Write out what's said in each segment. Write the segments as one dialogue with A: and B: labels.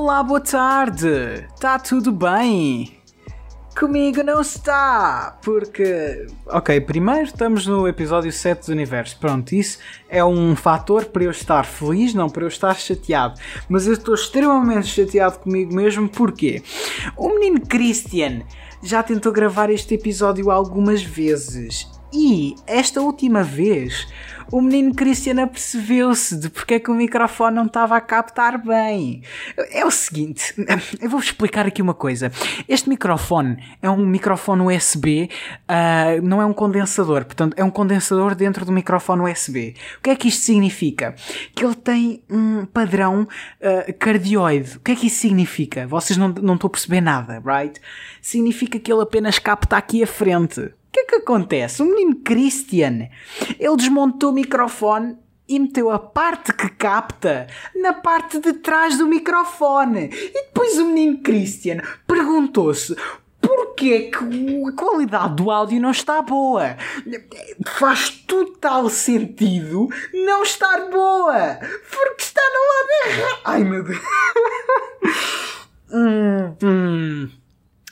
A: Olá, boa tarde! Tá tudo bem? Comigo não está, porque. Ok, primeiro estamos no episódio 7 do universo. Pronto, isso é um fator para eu estar feliz, não para eu estar chateado. Mas eu estou extremamente chateado comigo mesmo, porque o menino Christian já tentou gravar este episódio algumas vezes. E esta última vez o menino Cristiano apercebeu-se de porque é que o microfone não estava a captar bem. É o seguinte, eu vou explicar aqui uma coisa. Este microfone é um microfone USB, uh, ah, não é um condensador, portanto é um condensador dentro do microfone USB. O que é que isto significa? Que ele tem um padrão uh, cardioide. O que é que isso significa? Vocês não, não estão a perceber nada, right? Significa que ele apenas capta aqui a frente. Que é que acontece? O menino Christian, ele desmontou o microfone e meteu a parte que capta na parte de trás do microfone. E depois o menino Christian perguntou-se porquê que a qualidade do áudio não está boa. Faz total sentido não estar boa, porque está no lado errado. Ai meu Deus. hum, hum.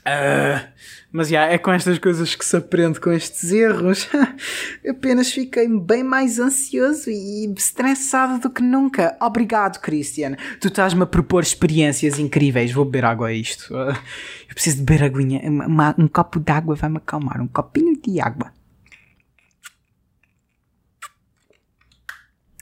A: Uh, mas é com estas coisas que se aprende com estes erros. Apenas fiquei bem mais ansioso e estressado do que nunca. Obrigado, Christian. Tu estás-me a propor experiências incríveis. Vou beber água a isto. Eu preciso de beber aguinha. Uma, um copo de água vai-me acalmar. Um copinho de água.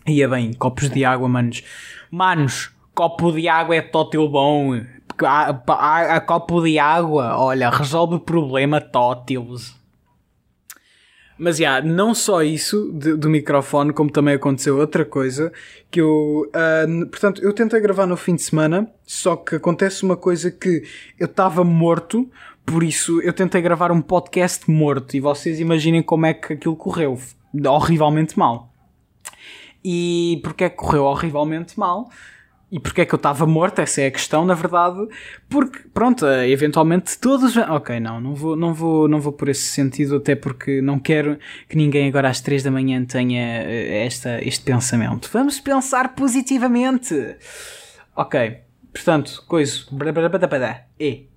A: Ia bem, copos de água, manos. Manos, copo de água é tótil bom a, a, a copo de água, olha, resolve o problema tótilos. Mas, já, yeah, não só isso de, do microfone, como também aconteceu outra coisa, que eu, uh, portanto, eu tentei gravar no fim de semana, só que acontece uma coisa que eu estava morto, por isso eu tentei gravar um podcast morto, e vocês imaginem como é que aquilo correu, horrivelmente mal. E porque é que correu horrivelmente mal? E porquê é que eu estava morto? Essa é a questão, na verdade. Porque, pronto, eventualmente todos. Ok, não, não vou, não vou, não vou por esse sentido, até porque não quero que ninguém agora às 3 da manhã tenha eh, esta, este pensamento. Vamos pensar positivamente. Ok, portanto, coisa. E.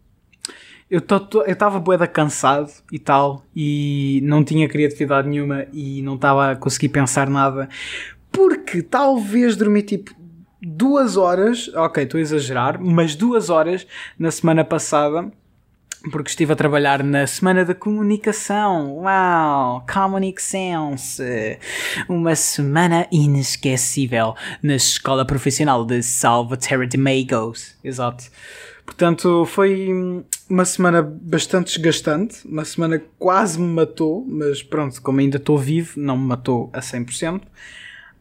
A: Eu estava boeda cansado e tal, e não tinha criatividade nenhuma e não estava a conseguir pensar nada, porque talvez dormi tipo duas horas, ok, estou a exagerar, mas duas horas na semana passada, porque estive a trabalhar na Semana da Comunicação. Uau! Comunic Sense! Uma semana inesquecível na Escola Profissional de Salvatore de Magos. Exato. Portanto, foi uma semana bastante desgastante, uma semana que quase me matou, mas pronto, como ainda estou vivo, não me matou a 100%.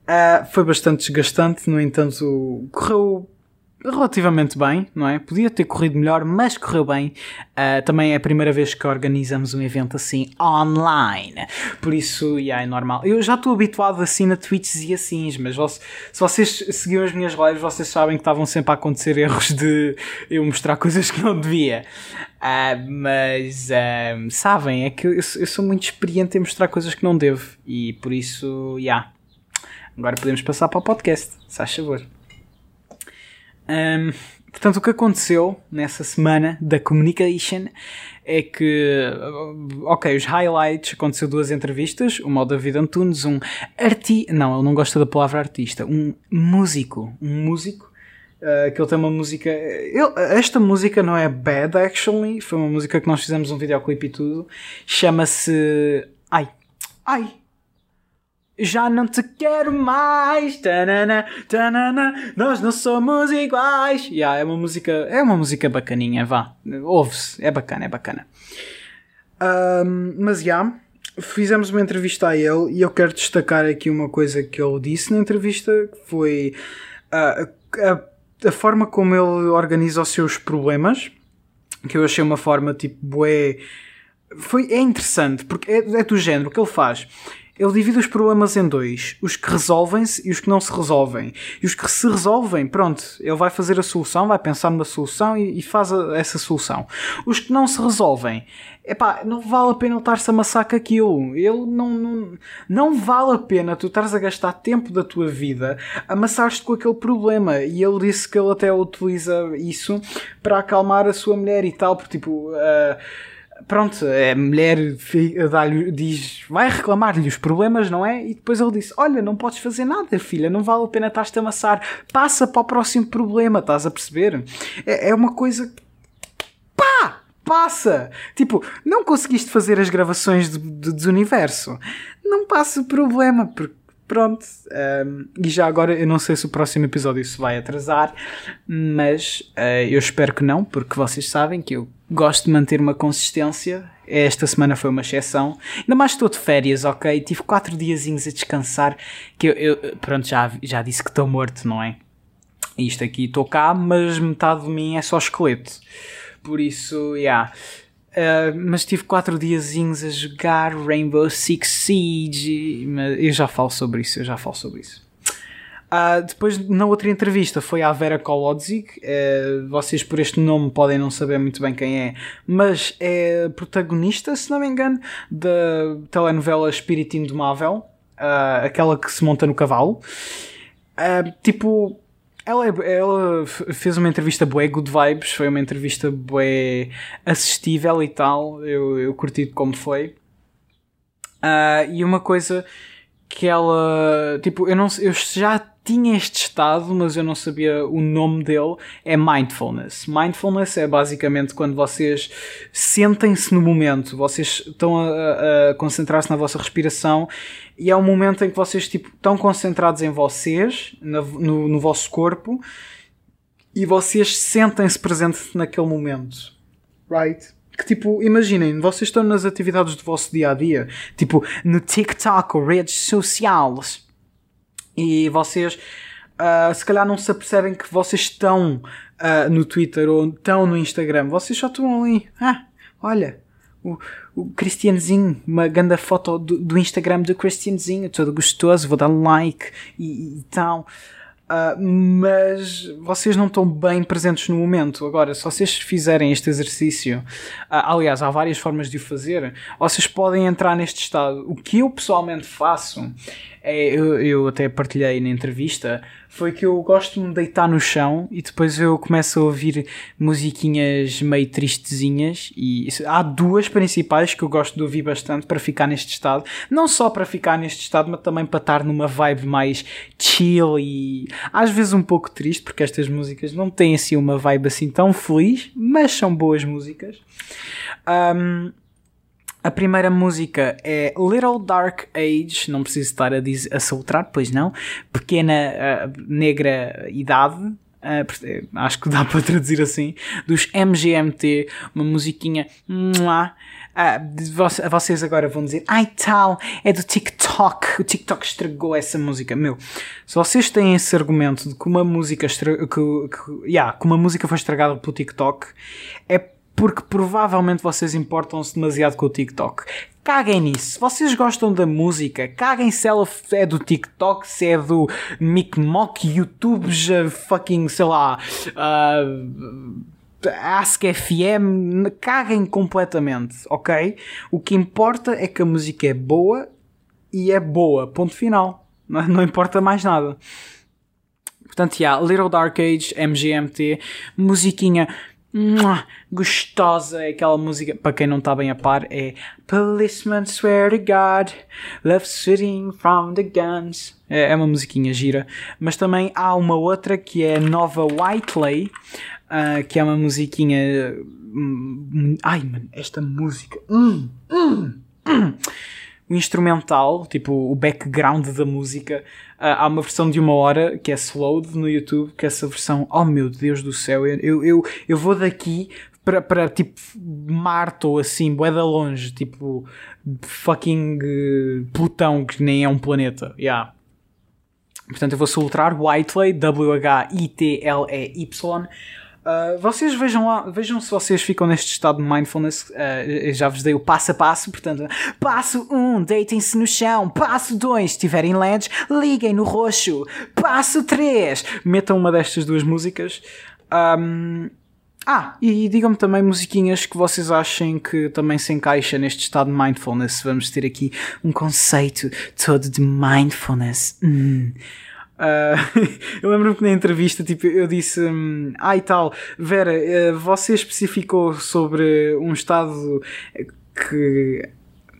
A: Uh, foi bastante desgastante, no entanto, correu relativamente bem, não é? Podia ter corrido melhor, mas correu bem. Uh, também é a primeira vez que organizamos um evento assim online, por isso yeah, é normal. Eu já estou habituado assim na tweets e assim, mas se vocês seguiam as minhas lives, vocês sabem que estavam sempre a acontecer erros de eu mostrar coisas que não devia. Uh, mas uh, sabem, é que eu, eu, sou muito experiente em mostrar coisas que não devo e por isso, yeah Agora podemos passar para o podcast, se faz favor. Um, portanto, o que aconteceu nessa semana da Communication é que, ok, os highlights, aconteceu duas entrevistas, uma ao David Antunes, um artista, não, ele não gosta da palavra artista, um músico, um músico, uh, que ele tem uma música, ele, esta música não é bad actually, foi uma música que nós fizemos um videoclipe e tudo, chama-se, ai, ai, já não te quero mais, tanana, tanana, nós não somos iguais. Yeah, é uma música, é uma música bacaninha, vá, ouve-se, é bacana, é bacana. Um, mas já, yeah, fizemos uma entrevista a ele e eu quero destacar aqui uma coisa que ele disse na entrevista, que foi uh, a, a, forma como ele organiza os seus problemas, que eu achei uma forma tipo, bué, foi, é interessante, porque é, é do género, que ele faz ele divide os problemas em dois: os que resolvem-se e os que não se resolvem. E os que se resolvem, pronto, ele vai fazer a solução, vai pensar numa solução e, e faz a, essa solução. Os que não se resolvem, epá, não vale a pena estar-se a amassar com aquilo. Ele não, não, não vale a pena tu estares a gastar tempo da tua vida a amassar-te com aquele problema. E ele disse que ele até utiliza isso para acalmar a sua mulher e tal, porque tipo. Uh, pronto, a mulher diz, vai reclamar-lhe os problemas, não é? E depois ele disse: Olha, não podes fazer nada, filha, não vale a pena estás-te a amassar, passa para o próximo problema, estás a perceber? É, é uma coisa. Pá! Passa! Tipo, não conseguiste fazer as gravações de, de, do universo, não passa o problema, porque pronto. Um, e já agora, eu não sei se o próximo episódio se vai atrasar, mas uh, eu espero que não, porque vocês sabem que eu gosto de manter uma consistência. Esta semana foi uma exceção. Ainda mais estou de férias, ok? Tive quatro diazinhos a descansar. Que eu, eu pronto, já, já disse que estou morto, não é? Isto aqui estou cá, mas metade de mim é só esqueleto. Por isso, já. Yeah. Uh, mas tive quatro diazinhos a jogar Rainbow Six Siege. Eu já falo sobre isso, eu já falo sobre isso. Uh, depois, na outra entrevista, foi a Vera Kolodzic. Uh, vocês, por este nome, podem não saber muito bem quem é, mas é protagonista, se não me engano, da telenovela Espírito Indomável, uh, aquela que se monta no cavalo. tipo, ela, é, ela fez uma entrevista bué good vibes, foi uma entrevista bué assistível e tal. Eu, eu curti como foi. e uma coisa que ela, tipo, eu não eu já tinha este estado, mas eu não sabia o nome dele, é mindfulness. Mindfulness é basicamente quando vocês sentem-se no momento, vocês estão a, a concentrar-se na vossa respiração e é um momento em que vocês tipo, estão concentrados em vocês, na, no, no vosso corpo, e vocês sentem-se presentes naquele momento. Right? Que tipo, imaginem, vocês estão nas atividades do vosso dia a dia, tipo no TikTok ou redes sociais e vocês uh, se calhar não se apercebem que vocês estão uh, no Twitter ou estão no Instagram. Vocês só estão ali. Ah, olha, o, o Cristianzinho, uma grande foto do, do Instagram do Cristianzinho, todo gostoso, vou dar like e, e tal. Uh, mas vocês não estão bem presentes no momento. Agora, se vocês fizerem este exercício, uh, aliás, há várias formas de o fazer, vocês podem entrar neste estado. O que eu pessoalmente faço eu, eu até partilhei na entrevista, foi que eu gosto de me deitar no chão e depois eu começo a ouvir musiquinhas meio tristezinhas e há duas principais que eu gosto de ouvir bastante para ficar neste estado. Não só para ficar neste estado, mas também para estar numa vibe mais chill e às vezes um pouco triste, porque estas músicas não têm assim uma vibe assim tão feliz, mas são boas músicas. Um, a primeira música é Little Dark Age, não preciso estar a, dizer, a soltar, pois não. Pequena uh, Negra Idade, uh, acho que dá para traduzir assim, dos MGMT, uma musiquinha. Uh, vocês agora vão dizer, ai tal, é do TikTok, o TikTok estragou essa música. Meu, se vocês têm esse argumento de que uma música, que, que, yeah, que uma música foi estragada pelo TikTok, é porque provavelmente vocês importam-se demasiado com o TikTok. Caguem nisso. Vocês gostam da música? Caguem se ela é do TikTok, se é do Mock, YouTube, fucking, sei lá, uh, Ask FM. Caguem completamente, ok? O que importa é que a música é boa e é boa. Ponto final. Não, não importa mais nada. Portanto, yeah, Little Dark Age, MGMT, musiquinha gostosa. É aquela música, para quem não está bem a par, é Policeman swear to God, love sitting from the guns. É, é uma musiquinha gira. Mas também há uma outra que é Nova Whiteley, uh, que é uma musiquinha. Hum, ai, mano, esta música. Hum, hum, hum instrumental, tipo o background da música. Uh, há uma versão de uma hora que é slowed no YouTube, que essa versão, oh meu Deus do céu, eu, eu, eu vou daqui para, para tipo Marte ou assim, boeda longe, tipo fucking uh, Plutão, que nem é um planeta. Yeah. Portanto, eu vou soltar Whiteley, W-H-I-T-L-E-Y. Uh, vocês vejam lá, vejam se vocês ficam neste estado de mindfulness. Uh, já vos dei o passo a passo, portanto, passo 1, um, deitem-se no chão. Passo 2, se tiverem LEDs, liguem no roxo. Passo 3, metam uma destas duas músicas. Um, ah, e digam-me também musiquinhas que vocês achem que também se encaixa neste estado de mindfulness. Vamos ter aqui um conceito todo de mindfulness. Hum. Uh, eu lembro-me que na entrevista tipo, eu disse: um, Ah, e tal, Vera, uh, você especificou sobre um estado que.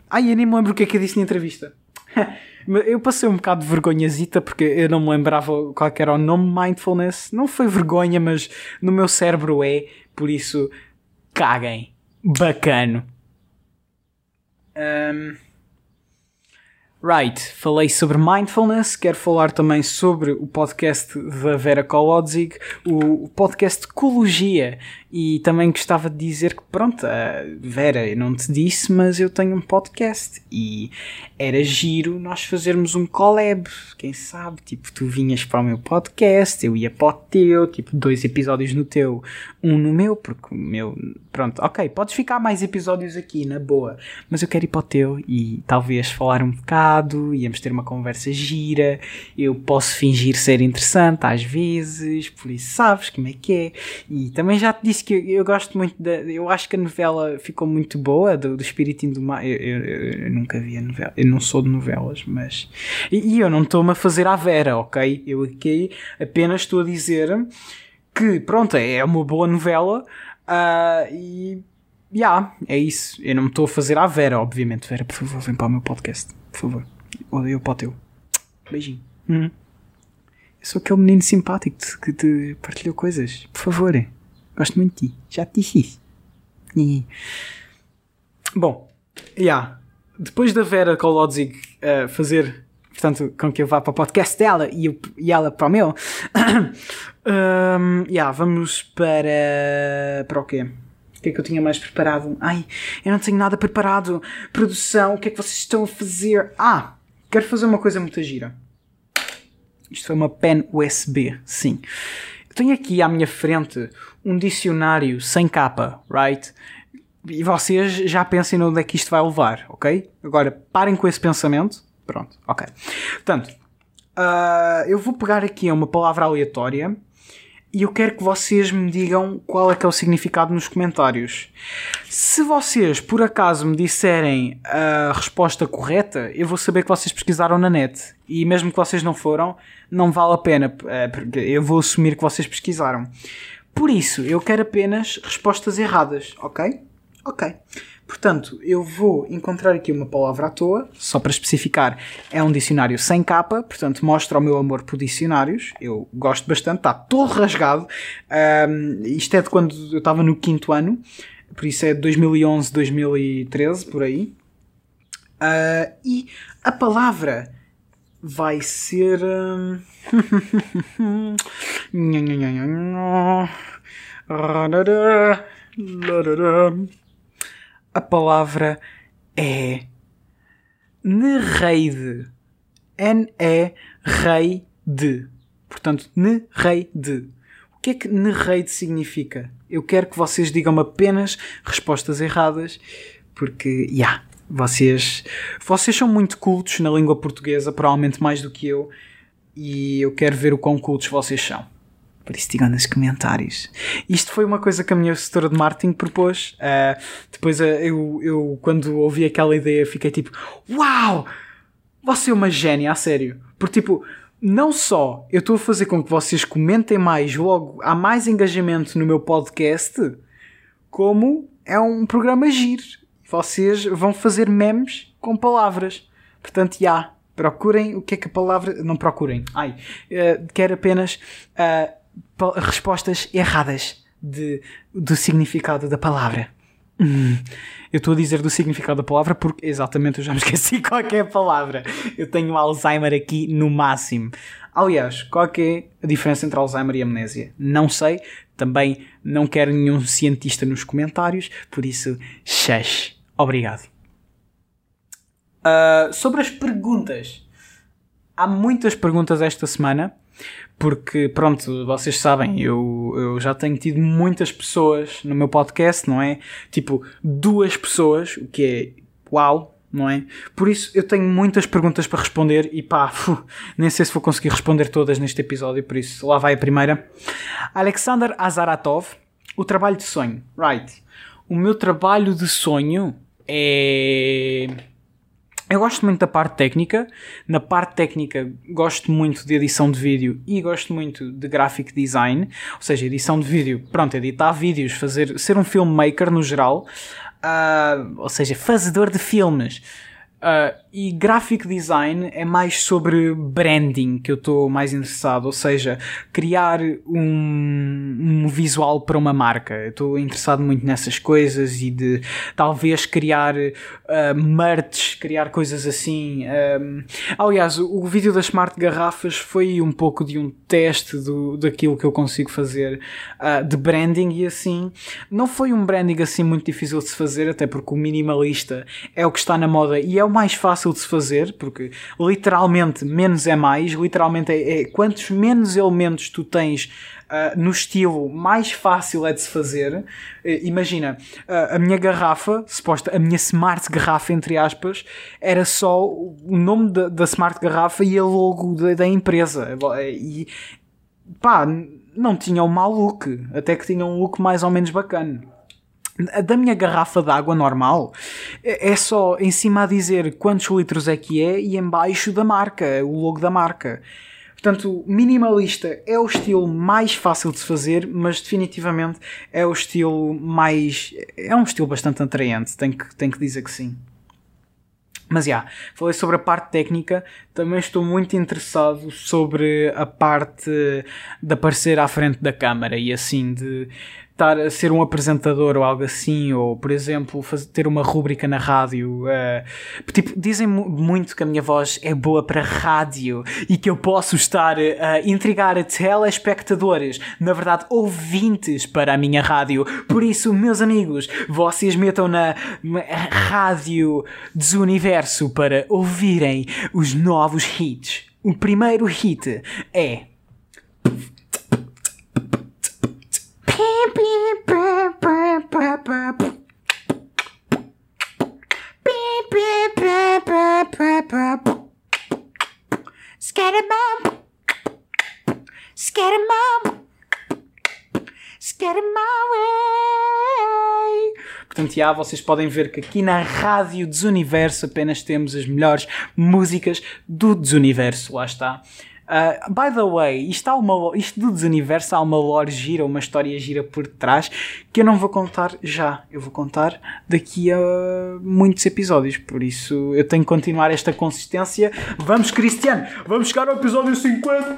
A: Ai, eu nem me lembro o que é que eu disse na entrevista. eu passei um bocado de vergonhazita porque eu não me lembrava qual era o nome mindfulness. Não foi vergonha, mas no meu cérebro é, por isso, caguem. Bacano. Um, Right, falei sobre mindfulness, quero falar também sobre o podcast da Vera Kolodzig, o podcast Ecologia, e também gostava de dizer que, pronto, Vera, eu não te disse, mas eu tenho um podcast e era giro nós fazermos um collab, quem sabe? Tipo, tu vinhas para o meu podcast, eu ia para o teu, tipo, dois episódios no teu, um no meu, porque o meu, pronto, ok, podes ficar mais episódios aqui, na boa, mas eu quero ir para o teu e talvez falar um bocado, íamos ter uma conversa gira, eu posso fingir ser interessante às vezes, por isso sabes como é que é, e também já te disse que eu, gosto muito da. Eu acho que a novela ficou muito boa, do, do Espiritinho do Mar. Eu, eu, eu, nunca vi a novela, eu não sou de novelas, mas. E, e eu não estou-me a fazer à Vera, ok? Eu aqui apenas estou a dizer que, pronto, é uma boa novela uh, e. Já, yeah, é isso. Eu não me estou a fazer à Vera, obviamente. Vera, por favor, vem para o meu podcast. Por favor. Eu para o teu. Beijinho. Uhum. Eu sou aquele menino simpático que te partilhou coisas. Por favor. Gosto muito de ti. Já te disse isso. E... Bom, já. Yeah. Depois da Vera Kolodzig uh, fazer, portanto, com que eu vá para o podcast dela e, eu, e ela para o meu, um, yeah, vamos para. para o quê? O que é que eu tinha mais preparado? Ai, eu não tenho nada preparado. Produção, o que é que vocês estão a fazer? Ah, quero fazer uma coisa muito gira. Isto foi uma pen USB, sim. Eu tenho aqui à minha frente um dicionário sem capa, right? E vocês já pensem onde é que isto vai levar, ok? Agora parem com esse pensamento. Pronto, ok. Portanto, uh, eu vou pegar aqui uma palavra aleatória e eu quero que vocês me digam qual é que é o significado nos comentários. Se vocês por acaso me disserem a resposta correta, eu vou saber que vocês pesquisaram na net. E mesmo que vocês não foram, não vale a pena, eh, porque eu vou assumir que vocês pesquisaram. Por isso, eu quero apenas respostas erradas, ok? Ok. Portanto, eu vou encontrar aqui uma palavra à toa, só para especificar, é um dicionário sem capa, portanto mostra o meu amor por dicionários, eu gosto bastante, está todo rasgado, um, isto é de quando eu estava no quinto ano, por isso é de 2011, 2013, por aí, uh, e a palavra vai ser... A palavra é Nereide. N-E-Rei-de. Portanto, Nereide. O que é que Nereide significa? Eu quero que vocês digam apenas respostas erradas, porque, já, yeah, vocês, vocês são muito cultos na língua portuguesa, provavelmente mais do que eu, e eu quero ver o quão cultos vocês são. Por isso digam nos comentários. Isto foi uma coisa que a minha assessora de marketing propôs. Uh, depois uh, eu, eu, quando ouvi aquela ideia, fiquei tipo: Uau! Você é uma gênia, a sério. Porque, tipo, não só eu estou a fazer com que vocês comentem mais, logo há mais engajamento no meu podcast, como é um programa giro. Vocês vão fazer memes com palavras. Portanto, já. Procurem o que é que a palavra. Não procurem. Ai. Uh, quero apenas. Uh, respostas erradas de, do significado da palavra. Hum, eu estou a dizer do significado da palavra porque exatamente eu já me esqueci qualquer palavra. Eu tenho Alzheimer aqui no máximo. Aliás, qual é a diferença entre Alzheimer e amnésia? Não sei. Também não quero nenhum cientista nos comentários, por isso, shush. Obrigado. Uh, sobre as perguntas. Há muitas perguntas esta semana porque pronto, vocês sabem, eu, eu já tenho tido muitas pessoas no meu podcast, não é? Tipo, duas pessoas, o que é uau, não é? Por isso eu tenho muitas perguntas para responder e pá, nem sei se vou conseguir responder todas neste episódio, por isso lá vai a primeira. Alexander Azaratov, o trabalho de sonho. Right. O meu trabalho de sonho é. Eu gosto muito da parte técnica. Na parte técnica, gosto muito de edição de vídeo e gosto muito de graphic design, ou seja, edição de vídeo. Pronto, editar vídeos, fazer, ser um filmmaker no geral. Uh, ou seja, fazedor de filmes. Uh, e graphic design é mais sobre branding que eu estou mais interessado, ou seja, criar um, um visual para uma marca. Estou interessado muito nessas coisas e de talvez criar uh, merch, criar coisas assim. Um, aliás, o, o, vídeo das smart garrafas foi um pouco de um teste do, daquilo que eu consigo fazer uh, de branding e assim. Não foi um branding assim muito difícil de se fazer, até porque o minimalista é o que está na moda e é o mais fácil de se fazer, porque literalmente menos é mais, literalmente é, é quantos menos elementos tu tens Uh, no estilo mais fácil é de se fazer. Uh, imagina, uh, a minha garrafa, suposta, a minha smart garrafa, entre aspas, era só o nome da, da smart garrafa e a logo da, da empresa. E pá, não tinha um mau look, até que tinha um look mais ou menos bacana da minha garrafa de água normal é, é só em cima a dizer quantos litros é que é e embaixo da marca, o logo da marca. Portanto, minimalista é o estilo mais fácil de se fazer, mas definitivamente é o estilo mais. É um estilo bastante atraente, tenho que, tenho que dizer que sim. Mas já, yeah, falei sobre a parte técnica, também estou muito interessado sobre a parte de aparecer à frente da câmara e assim de estar a ser um apresentador ou algo assim, ou por exemplo, fazer, ter uma rúbrica na rádio. Uh, tipo, dizem muito que a minha voz é boa para rádio e que eu posso estar a intrigar telespectadores, na verdade, ouvintes para a minha rádio. Por isso, meus amigos, vocês metam na rádio Desuniverso para ouvirem os novos hits. O primeiro hit é Scaramam. Scaramam. way. Portanto, já vocês podem ver que aqui na Rádio Desuniverso apenas temos as melhores músicas do Desuniverso. Lá está. Uh, by the way, isto, há uma, isto do desuniverso há uma lore gira, uma história gira por trás que eu não vou contar já. Eu vou contar daqui a muitos episódios. Por isso eu tenho que continuar esta consistência. Vamos, Cristiano! Vamos chegar ao episódio 50!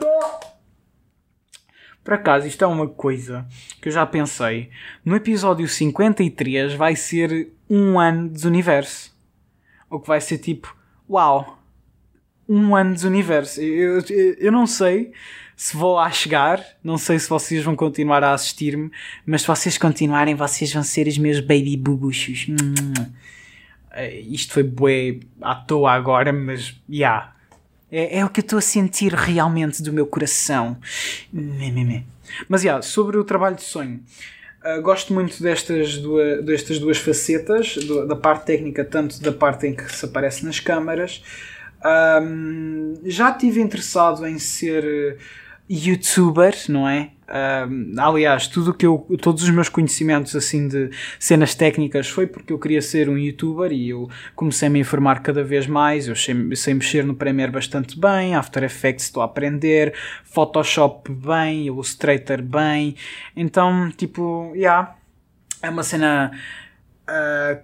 A: Por acaso, isto é uma coisa que eu já pensei. No episódio 53 vai ser um ano de universo. O que vai ser tipo, uau, um ano de universo. Eu, eu, eu não sei se vou lá chegar, não sei se vocês vão continuar a assistir-me, mas se vocês continuarem, vocês vão ser os meus baby bubuchos. Uh, isto foi bué à toa agora, mas já. Yeah. É, é o que eu estou a sentir realmente do meu coração. Mas já, yeah, sobre o trabalho de sonho. Uh, gosto muito destas duas, destas duas facetas, do, da parte técnica, tanto da parte em que se aparece nas câmaras, um, já estive interessado em ser eh, youtuber, não é? Um, aliás, tudo que eu, todos os meus conhecimentos assim de cenas técnicas foi porque eu queria ser um youtuber e eu comecei a me informar cada vez mais. Eu sei, sei mexer no Premiere bastante bem, After Effects estou a aprender, Photoshop bem, Illustrator bem. Então, tipo, yeah, é uma cena uh,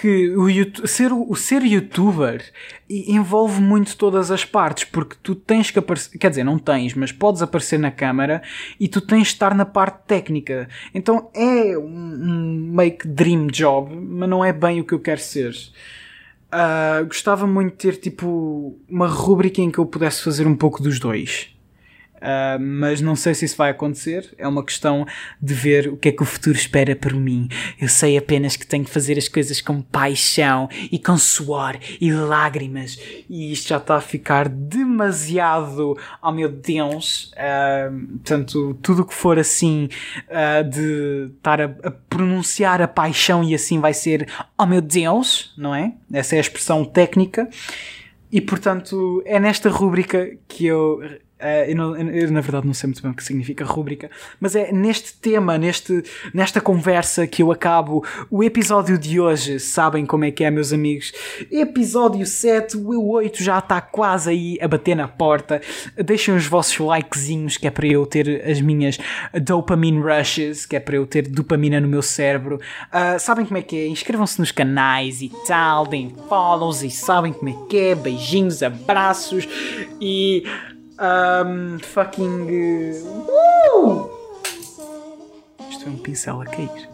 A: que o ser, o ser youtuber envolve muito todas as partes, porque tu tens que aparecer, quer dizer, não tens, mas podes aparecer na câmara e tu tens de estar na parte técnica. Então é um, que dream job, mas não é bem o que eu quero ser. Uh, gostava muito de ter tipo uma rubrica em que eu pudesse fazer um pouco dos dois. Uh, mas não sei se isso vai acontecer. É uma questão de ver o que é que o futuro espera por mim. Eu sei apenas que tenho que fazer as coisas com paixão e com suor e lágrimas. E isto já está a ficar demasiado. Oh meu Deus! Uh, portanto, tudo o que for assim uh, de estar a, a, pronunciar a paixão e assim vai ser Oh meu Deus, não é? Essa é a expressão técnica. E portanto, é nesta rúbrica que eu eu, não, eu, na verdade não sei muito bem o que significa rúbrica, mas é neste tema, neste, nesta conversa que eu acabo o episódio de hoje. Sabem como é que é, meus amigos? Episódio 7, o 8 já está quase aí a bater na porta. Deixem os vossos likezinhos, que é para eu ter as minhas dopamine rushes, que é para eu ter dopamina no meu cérebro. Uh, sabem como é que é? Inscrevam-se nos canais e tal, deem follows e sabem como é que é. Beijinhos, abraços e. Um, fucking. Uh! Isto é um pincel a cair.